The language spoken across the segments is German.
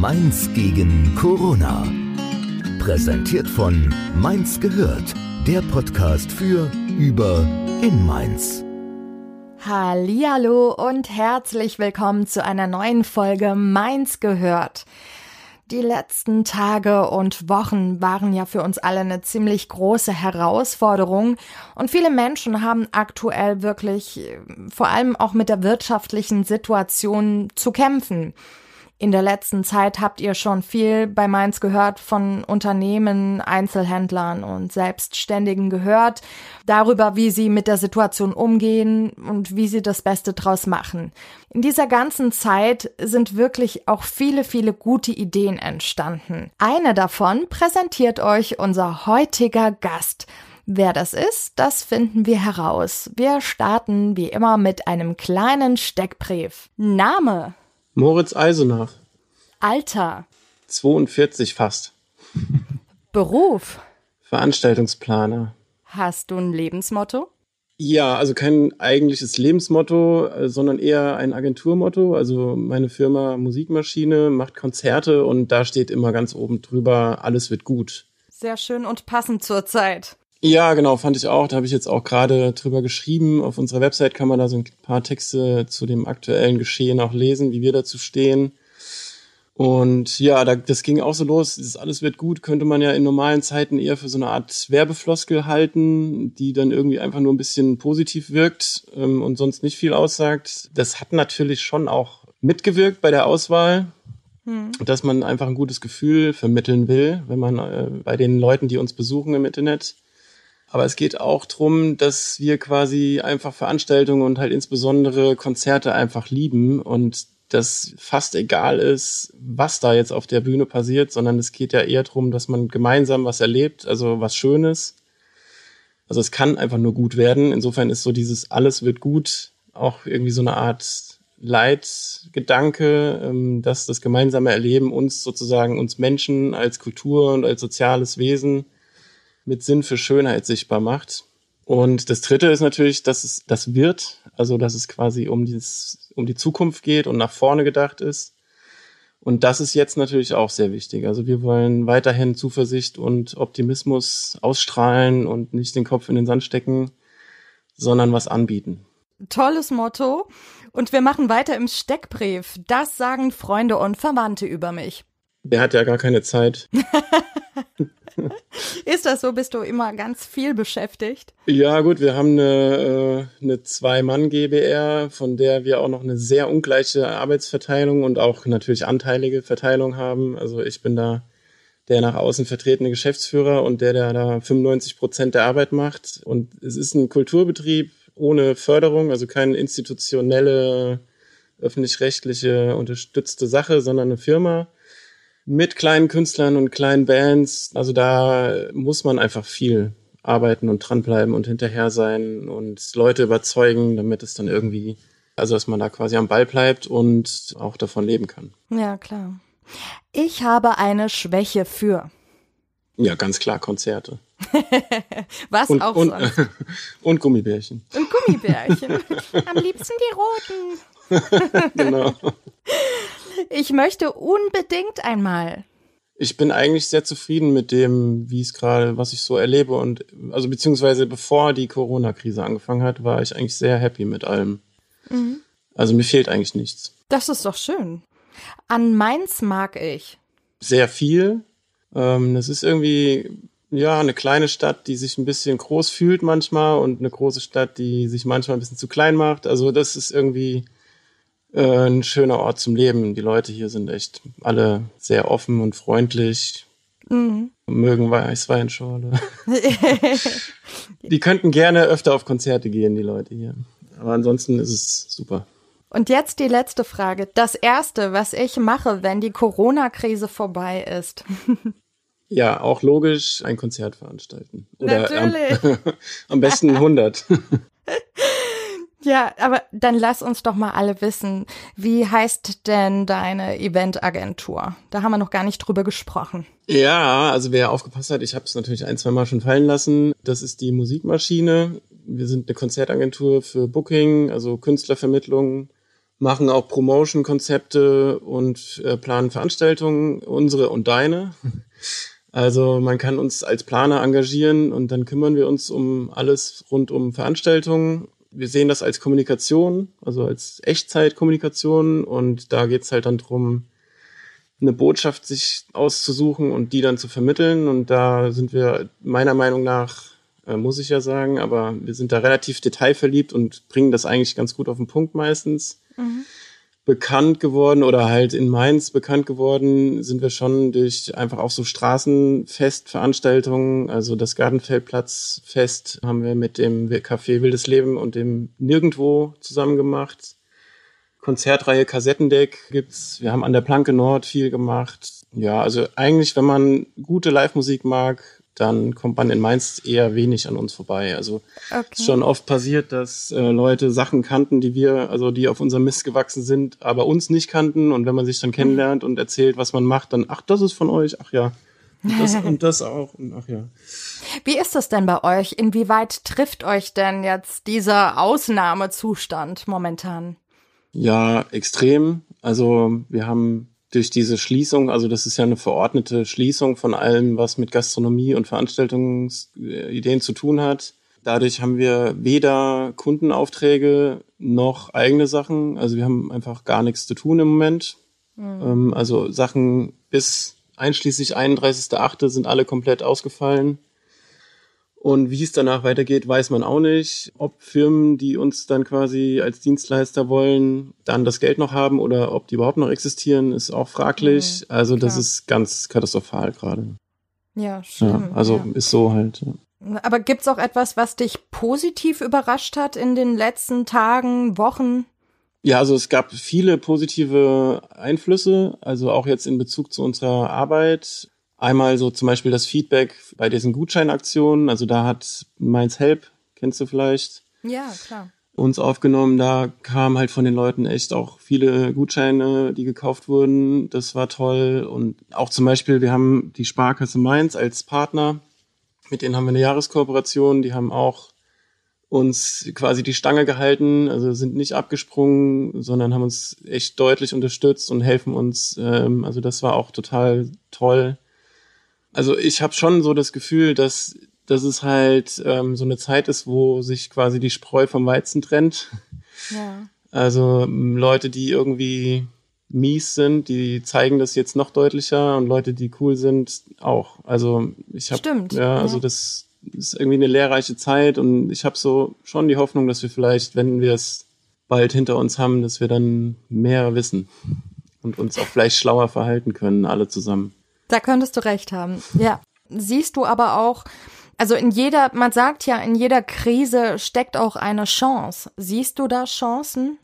Mainz gegen Corona. Präsentiert von Mainz gehört, der Podcast für, über, in Mainz. Hallihallo und herzlich willkommen zu einer neuen Folge Mainz gehört. Die letzten Tage und Wochen waren ja für uns alle eine ziemlich große Herausforderung und viele Menschen haben aktuell wirklich vor allem auch mit der wirtschaftlichen Situation zu kämpfen. In der letzten Zeit habt ihr schon viel bei Mainz gehört von Unternehmen, Einzelhändlern und Selbstständigen gehört, darüber, wie sie mit der Situation umgehen und wie sie das Beste draus machen. In dieser ganzen Zeit sind wirklich auch viele, viele gute Ideen entstanden. Eine davon präsentiert euch unser heutiger Gast. Wer das ist, das finden wir heraus. Wir starten wie immer mit einem kleinen Steckbrief. Name Moritz Eisenach. Alter. 42 fast. Beruf. Veranstaltungsplaner. Hast du ein Lebensmotto? Ja, also kein eigentliches Lebensmotto, äh, sondern eher ein Agenturmotto. Also meine Firma Musikmaschine macht Konzerte und da steht immer ganz oben drüber, alles wird gut. Sehr schön und passend zur Zeit. Ja, genau, fand ich auch. Da habe ich jetzt auch gerade drüber geschrieben. Auf unserer Website kann man da so ein paar Texte zu dem aktuellen Geschehen auch lesen, wie wir dazu stehen. Und ja, da, das ging auch so los. Das alles wird gut, könnte man ja in normalen Zeiten eher für so eine Art Werbefloskel halten, die dann irgendwie einfach nur ein bisschen positiv wirkt ähm, und sonst nicht viel aussagt. Das hat natürlich schon auch mitgewirkt bei der Auswahl, hm. dass man einfach ein gutes Gefühl vermitteln will, wenn man äh, bei den Leuten, die uns besuchen im Internet, aber es geht auch drum, dass wir quasi einfach Veranstaltungen und halt insbesondere Konzerte einfach lieben und das fast egal ist, was da jetzt auf der Bühne passiert, sondern es geht ja eher drum, dass man gemeinsam was erlebt, also was Schönes. Also es kann einfach nur gut werden. Insofern ist so dieses alles wird gut auch irgendwie so eine Art Leitgedanke, ähm, dass das gemeinsame Erleben uns sozusagen, uns Menschen als Kultur und als soziales Wesen mit Sinn für Schönheit sichtbar macht. Und das dritte ist natürlich, dass es das wird, also dass es quasi um, dieses, um die Zukunft geht und nach vorne gedacht ist. Und das ist jetzt natürlich auch sehr wichtig. Also wir wollen weiterhin Zuversicht und Optimismus ausstrahlen und nicht den Kopf in den Sand stecken, sondern was anbieten. Tolles Motto. Und wir machen weiter im Steckbrief. Das sagen Freunde und Verwandte über mich. Der hat ja gar keine Zeit. Ist das so? Bist du immer ganz viel beschäftigt? Ja, gut, wir haben eine, äh, eine Zwei-Mann-GBR, von der wir auch noch eine sehr ungleiche Arbeitsverteilung und auch natürlich anteilige Verteilung haben. Also ich bin da der nach außen vertretene Geschäftsführer und der, der da 95 Prozent der Arbeit macht. Und es ist ein Kulturbetrieb ohne Förderung, also keine institutionelle, öffentlich-rechtliche unterstützte Sache, sondern eine Firma mit kleinen Künstlern und kleinen Bands. Also da muss man einfach viel arbeiten und dranbleiben und hinterher sein und Leute überzeugen, damit es dann irgendwie, also dass man da quasi am Ball bleibt und auch davon leben kann. Ja, klar. Ich habe eine Schwäche für. Ja, ganz klar, Konzerte. Was und, auch und, sonst. und Gummibärchen. Und Gummibärchen. Am liebsten die roten. genau. Ich möchte unbedingt einmal. Ich bin eigentlich sehr zufrieden mit dem, wie es gerade, was ich so erlebe und also beziehungsweise bevor die Corona-Krise angefangen hat, war ich eigentlich sehr happy mit allem. Mhm. Also mir fehlt eigentlich nichts. Das ist doch schön. An Mainz mag ich. Sehr viel. Ähm, das ist irgendwie ja eine kleine Stadt, die sich ein bisschen groß fühlt manchmal und eine große Stadt, die sich manchmal ein bisschen zu klein macht. Also das ist irgendwie äh, ein schöner Ort zum Leben. Die Leute hier sind echt alle sehr offen und freundlich. Mhm. Mögen Weißweinschorle. die könnten gerne öfter auf Konzerte gehen, die Leute hier. Aber ansonsten ist es super. Und jetzt die letzte Frage. Das erste, was ich mache, wenn die Corona-Krise vorbei ist. Ja, auch logisch, ein Konzert veranstalten. Oder Natürlich. Am, am besten 100. Ja, aber dann lass uns doch mal alle wissen, wie heißt denn deine Eventagentur? Da haben wir noch gar nicht drüber gesprochen. Ja, also wer aufgepasst hat, ich habe es natürlich ein, zwei Mal schon fallen lassen. Das ist die Musikmaschine. Wir sind eine Konzertagentur für Booking, also Künstlervermittlung machen auch Promotion-Konzepte und äh, planen Veranstaltungen, unsere und deine. Also man kann uns als Planer engagieren und dann kümmern wir uns um alles rund um Veranstaltungen. Wir sehen das als Kommunikation, also als Echtzeitkommunikation und da geht's halt dann drum, eine Botschaft sich auszusuchen und die dann zu vermitteln. Und da sind wir meiner Meinung nach, äh, muss ich ja sagen, aber wir sind da relativ detailverliebt und bringen das eigentlich ganz gut auf den Punkt meistens. Mhm bekannt geworden oder halt in Mainz bekannt geworden sind wir schon durch einfach auch so Straßenfestveranstaltungen. Also das Gartenfeldplatzfest haben wir mit dem Café Wildes Leben und dem Nirgendwo zusammen gemacht. Konzertreihe Kassettendeck gibt's. Wir haben an der Planke Nord viel gemacht. Ja, also eigentlich, wenn man gute Live-Musik mag, dann kommt man in Mainz eher wenig an uns vorbei. Also okay. ist schon oft passiert, dass äh, Leute Sachen kannten, die wir, also die auf unserem Mist gewachsen sind, aber uns nicht kannten. Und wenn man sich dann kennenlernt und erzählt, was man macht, dann, ach, das ist von euch, ach ja. Und das, und das auch, und ach ja. Wie ist das denn bei euch? Inwieweit trifft euch denn jetzt dieser Ausnahmezustand momentan? Ja, extrem. Also wir haben durch diese Schließung, also das ist ja eine verordnete Schließung von allem, was mit Gastronomie und Veranstaltungsideen zu tun hat. Dadurch haben wir weder Kundenaufträge noch eigene Sachen. Also wir haben einfach gar nichts zu tun im Moment. Mhm. also Sachen bis einschließlich 31.8. sind alle komplett ausgefallen. Und wie es danach weitergeht, weiß man auch nicht. Ob Firmen, die uns dann quasi als Dienstleister wollen, dann das Geld noch haben oder ob die überhaupt noch existieren, ist auch fraglich. Mhm, also das ist ganz katastrophal gerade. Ja, schlimm. Ja, also ja. ist so halt. Ja. Aber gibt's auch etwas, was dich positiv überrascht hat in den letzten Tagen, Wochen? Ja, also es gab viele positive Einflüsse, also auch jetzt in Bezug zu unserer Arbeit. Einmal so zum Beispiel das Feedback bei diesen Gutscheinaktionen. Also da hat Mainz Help, kennst du vielleicht? Ja, klar. Uns aufgenommen. Da kamen halt von den Leuten echt auch viele Gutscheine, die gekauft wurden. Das war toll. Und auch zum Beispiel, wir haben die Sparkasse Mainz als Partner. Mit denen haben wir eine Jahreskooperation. Die haben auch uns quasi die Stange gehalten, also sind nicht abgesprungen, sondern haben uns echt deutlich unterstützt und helfen uns. Ähm, also das war auch total toll also ich habe schon so das Gefühl, dass, dass es halt ähm, so eine Zeit ist, wo sich quasi die Spreu vom Weizen trennt. Ja. Also ähm, Leute, die irgendwie mies sind, die zeigen das jetzt noch deutlicher und Leute, die cool sind, auch. Also ich habe Stimmt. Ja, also ja. das ist irgendwie eine lehrreiche Zeit und ich habe so schon die Hoffnung, dass wir vielleicht, wenn wir es bald hinter uns haben, dass wir dann mehr wissen und uns auch vielleicht schlauer verhalten können, alle zusammen. Da könntest du recht haben. Ja. Siehst du aber auch, also in jeder, man sagt ja, in jeder Krise steckt auch eine Chance. Siehst du da Chancen?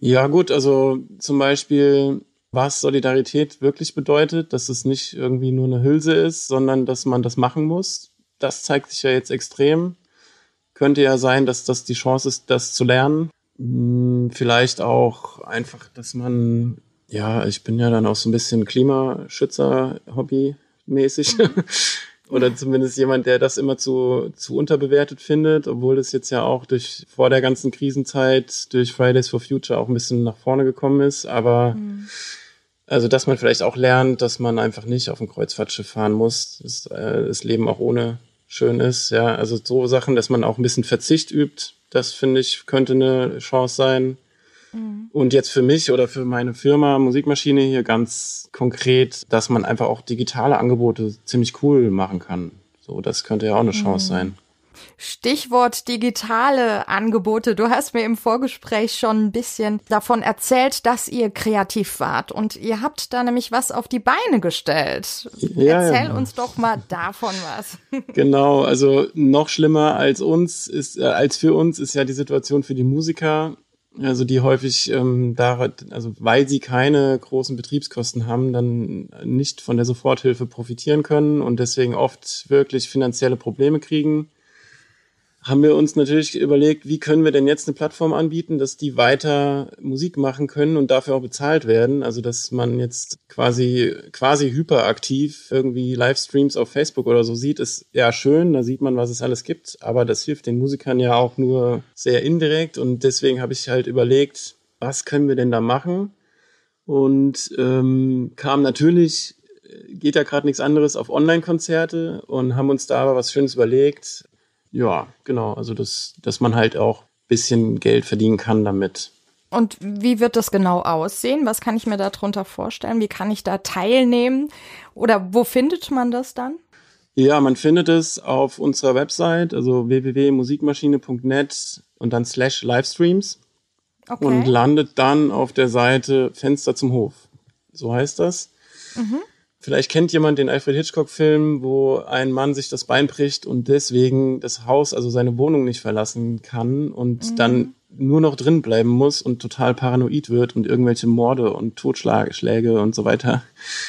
Ja, gut, also zum Beispiel, was Solidarität wirklich bedeutet, dass es nicht irgendwie nur eine Hülse ist, sondern dass man das machen muss. Das zeigt sich ja jetzt extrem. Könnte ja sein, dass das die Chance ist, das zu lernen. Hm, vielleicht auch einfach, dass man ja, ich bin ja dann auch so ein bisschen Klimaschützer-Hobby-mäßig. Oder zumindest jemand, der das immer zu, zu unterbewertet findet, obwohl es jetzt ja auch durch vor der ganzen Krisenzeit durch Fridays for Future auch ein bisschen nach vorne gekommen ist. Aber mhm. also, dass man vielleicht auch lernt, dass man einfach nicht auf ein Kreuzfahrtschiff fahren muss, dass äh, das Leben auch ohne schön ist. Ja, also so Sachen, dass man auch ein bisschen Verzicht übt, das finde ich könnte eine Chance sein. Mhm. Und jetzt für mich oder für meine Firma Musikmaschine hier ganz konkret, dass man einfach auch digitale Angebote ziemlich cool machen kann. So, das könnte ja auch eine Chance mhm. sein. Stichwort digitale Angebote. Du hast mir im Vorgespräch schon ein bisschen davon erzählt, dass ihr kreativ wart und ihr habt da nämlich was auf die Beine gestellt. Ja, Erzähl ja. uns doch mal davon was. Genau, also noch schlimmer als uns ist, äh, als für uns ist ja die Situation für die Musiker also die häufig ähm, da, also weil sie keine großen Betriebskosten haben, dann nicht von der Soforthilfe profitieren können und deswegen oft wirklich finanzielle Probleme kriegen haben wir uns natürlich überlegt, wie können wir denn jetzt eine Plattform anbieten, dass die weiter Musik machen können und dafür auch bezahlt werden. Also dass man jetzt quasi quasi hyperaktiv irgendwie Livestreams auf Facebook oder so sieht, ist ja schön. Da sieht man, was es alles gibt, aber das hilft den Musikern ja auch nur sehr indirekt und deswegen habe ich halt überlegt, was können wir denn da machen? Und ähm, kam natürlich, äh, geht ja gerade nichts anderes auf Online-Konzerte und haben uns da aber was Schönes überlegt. Ja, genau, also das, dass man halt auch bisschen Geld verdienen kann damit. Und wie wird das genau aussehen? Was kann ich mir darunter vorstellen? Wie kann ich da teilnehmen? Oder wo findet man das dann? Ja, man findet es auf unserer Website, also www.musikmaschine.net und dann slash Livestreams okay. und landet dann auf der Seite Fenster zum Hof. So heißt das. Mhm. Vielleicht kennt jemand den Alfred Hitchcock-Film, wo ein Mann sich das Bein bricht und deswegen das Haus, also seine Wohnung nicht verlassen kann und mhm. dann nur noch drin bleiben muss und total paranoid wird und irgendwelche Morde und Totschläge und so weiter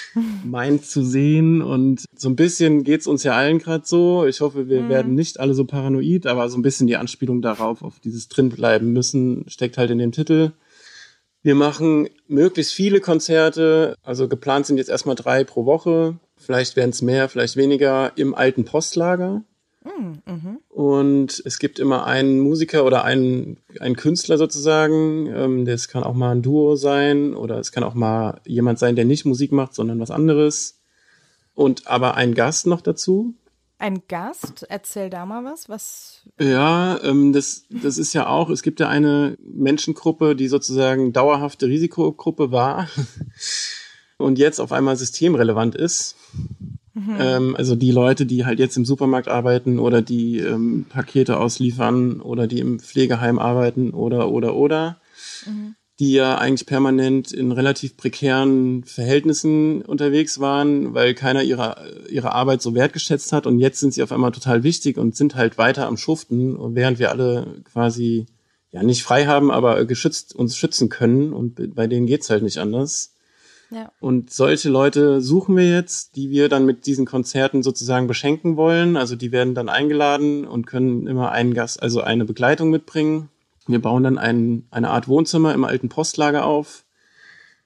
meint zu sehen. Und so ein bisschen geht's uns ja allen gerade so. Ich hoffe, wir mhm. werden nicht alle so paranoid, aber so ein bisschen die Anspielung darauf, auf dieses drinbleiben müssen, steckt halt in dem Titel. Wir machen möglichst viele Konzerte. Also geplant sind jetzt erstmal drei pro Woche. Vielleicht werden es mehr, vielleicht weniger im alten Postlager. Mhm. Und es gibt immer einen Musiker oder einen, einen Künstler sozusagen. Ähm, das kann auch mal ein Duo sein oder es kann auch mal jemand sein, der nicht Musik macht, sondern was anderes. Und aber ein Gast noch dazu ein Gast. Erzähl da mal was. Was? Ja, ähm, das, das ist ja auch, es gibt ja eine Menschengruppe, die sozusagen dauerhafte Risikogruppe war und jetzt auf einmal systemrelevant ist. Mhm. Ähm, also die Leute, die halt jetzt im Supermarkt arbeiten oder die ähm, Pakete ausliefern oder die im Pflegeheim arbeiten oder, oder, oder. Mhm die ja eigentlich permanent in relativ prekären Verhältnissen unterwegs waren, weil keiner ihre, ihre Arbeit so wertgeschätzt hat. Und jetzt sind sie auf einmal total wichtig und sind halt weiter am Schuften, während wir alle quasi ja nicht frei haben, aber geschützt uns schützen können. Und bei denen geht's halt nicht anders. Ja. Und solche Leute suchen wir jetzt, die wir dann mit diesen Konzerten sozusagen beschenken wollen. Also die werden dann eingeladen und können immer einen Gast, also eine Begleitung mitbringen wir bauen dann ein, eine Art Wohnzimmer im alten Postlager auf,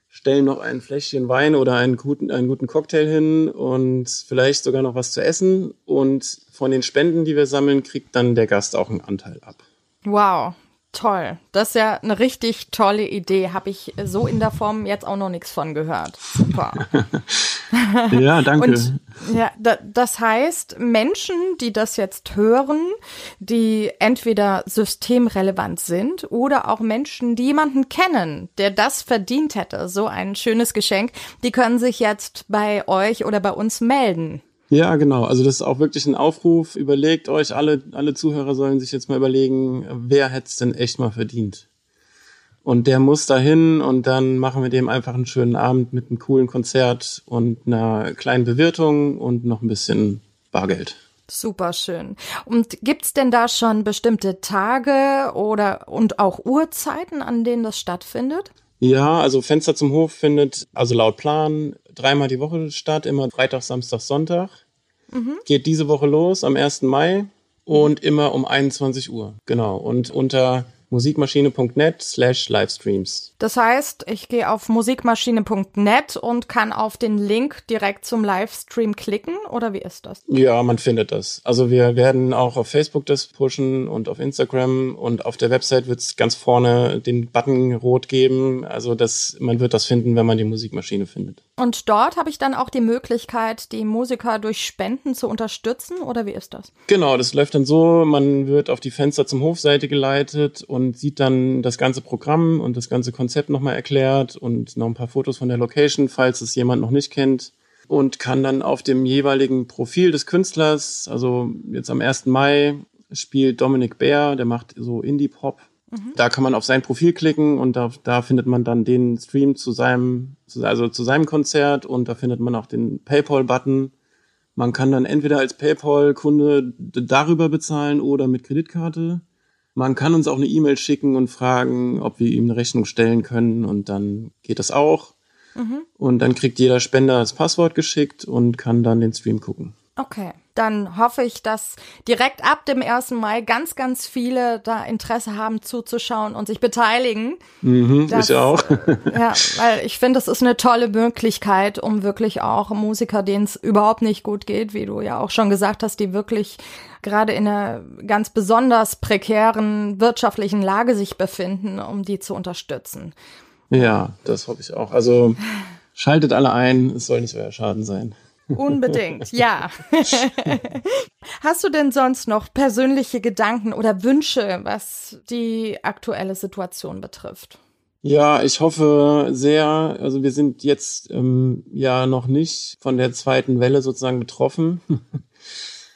stellen noch ein Fläschchen Wein oder einen guten, einen guten Cocktail hin und vielleicht sogar noch was zu essen. Und von den Spenden, die wir sammeln, kriegt dann der Gast auch einen Anteil ab. Wow, Toll. Das ist ja eine richtig tolle Idee. Habe ich so in der Form jetzt auch noch nichts von gehört. Super. ja, danke. Und, ja, da, das heißt, Menschen, die das jetzt hören, die entweder systemrelevant sind oder auch Menschen, die jemanden kennen, der das verdient hätte, so ein schönes Geschenk, die können sich jetzt bei euch oder bei uns melden. Ja, genau. Also das ist auch wirklich ein Aufruf. Überlegt euch, alle, alle Zuhörer sollen sich jetzt mal überlegen, wer hätte es denn echt mal verdient? Und der muss dahin und dann machen wir dem einfach einen schönen Abend mit einem coolen Konzert und einer kleinen Bewirtung und noch ein bisschen Bargeld. Super schön. Und gibt's denn da schon bestimmte Tage oder und auch Uhrzeiten, an denen das stattfindet? Ja, also Fenster zum Hof findet also laut Plan dreimal die Woche statt, immer Freitag, Samstag, Sonntag. Mhm. Geht diese Woche los am 1. Mai und immer um 21 Uhr. Genau. Und unter musikmaschine.net slash Livestreams. Das heißt, ich gehe auf musikmaschine.net und kann auf den Link direkt zum Livestream klicken oder wie ist das? Ja, man findet das. Also wir werden auch auf Facebook das pushen und auf Instagram und auf der Website wird es ganz vorne den Button rot geben. Also das, man wird das finden, wenn man die Musikmaschine findet. Und dort habe ich dann auch die Möglichkeit, die Musiker durch Spenden zu unterstützen oder wie ist das? Genau, das läuft dann so, man wird auf die Fenster zum Hofseite geleitet und und sieht dann das ganze Programm und das ganze Konzept nochmal erklärt und noch ein paar Fotos von der Location, falls es jemand noch nicht kennt. Und kann dann auf dem jeweiligen Profil des Künstlers, also jetzt am 1. Mai spielt Dominic Bär, der macht so Indie-Pop. Mhm. Da kann man auf sein Profil klicken und da, da findet man dann den Stream zu seinem, also zu seinem Konzert und da findet man auch den PayPal-Button. Man kann dann entweder als PayPal-Kunde darüber bezahlen oder mit Kreditkarte. Man kann uns auch eine E-Mail schicken und fragen, ob wir ihm eine Rechnung stellen können und dann geht das auch. Mhm. Und dann kriegt jeder Spender das Passwort geschickt und kann dann den Stream gucken. Okay, dann hoffe ich, dass direkt ab dem 1. Mai ganz, ganz viele da Interesse haben zuzuschauen und sich beteiligen. Mhm, das, ich auch. ja, weil ich finde, es ist eine tolle Möglichkeit, um wirklich auch Musiker, denen es überhaupt nicht gut geht, wie du ja auch schon gesagt hast, die wirklich gerade in einer ganz besonders prekären wirtschaftlichen Lage sich befinden, um die zu unterstützen. Ja, das hoffe ich auch. Also schaltet alle ein, es soll nicht euer Schaden sein. Unbedingt, ja. Hast du denn sonst noch persönliche Gedanken oder Wünsche, was die aktuelle Situation betrifft? Ja, ich hoffe sehr, also wir sind jetzt ähm, ja noch nicht von der zweiten Welle sozusagen betroffen.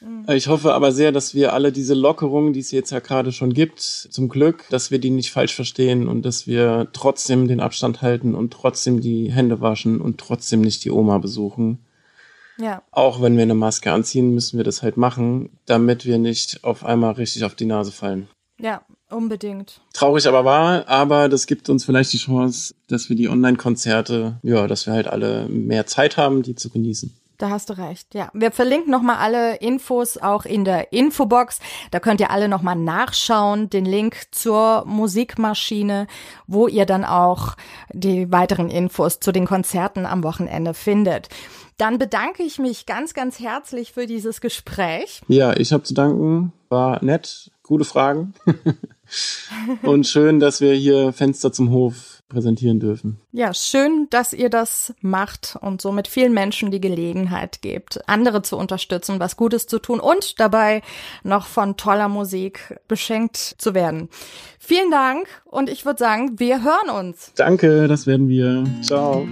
Mhm. Ich hoffe aber sehr, dass wir alle diese Lockerungen, die es jetzt ja gerade schon gibt, zum Glück, dass wir die nicht falsch verstehen und dass wir trotzdem den Abstand halten und trotzdem die Hände waschen und trotzdem nicht die Oma besuchen. Ja. Auch wenn wir eine Maske anziehen, müssen wir das halt machen, damit wir nicht auf einmal richtig auf die Nase fallen. Ja, unbedingt. Traurig aber wahr, aber das gibt uns vielleicht die Chance, dass wir die Online-Konzerte, ja, dass wir halt alle mehr Zeit haben, die zu genießen. Da hast du recht. Ja, wir verlinken nochmal alle Infos auch in der Infobox. Da könnt ihr alle nochmal nachschauen. Den Link zur Musikmaschine, wo ihr dann auch die weiteren Infos zu den Konzerten am Wochenende findet. Dann bedanke ich mich ganz, ganz herzlich für dieses Gespräch. Ja, ich habe zu danken. War nett, gute Fragen. Und schön, dass wir hier Fenster zum Hof präsentieren dürfen. Ja, schön, dass ihr das macht und somit vielen Menschen die Gelegenheit gebt, andere zu unterstützen, was Gutes zu tun und dabei noch von toller Musik beschenkt zu werden. Vielen Dank und ich würde sagen, wir hören uns. Danke, das werden wir. Ciao.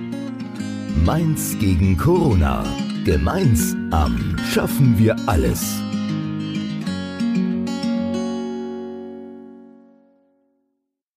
Mainz gegen Corona. Gemeinsam schaffen wir alles.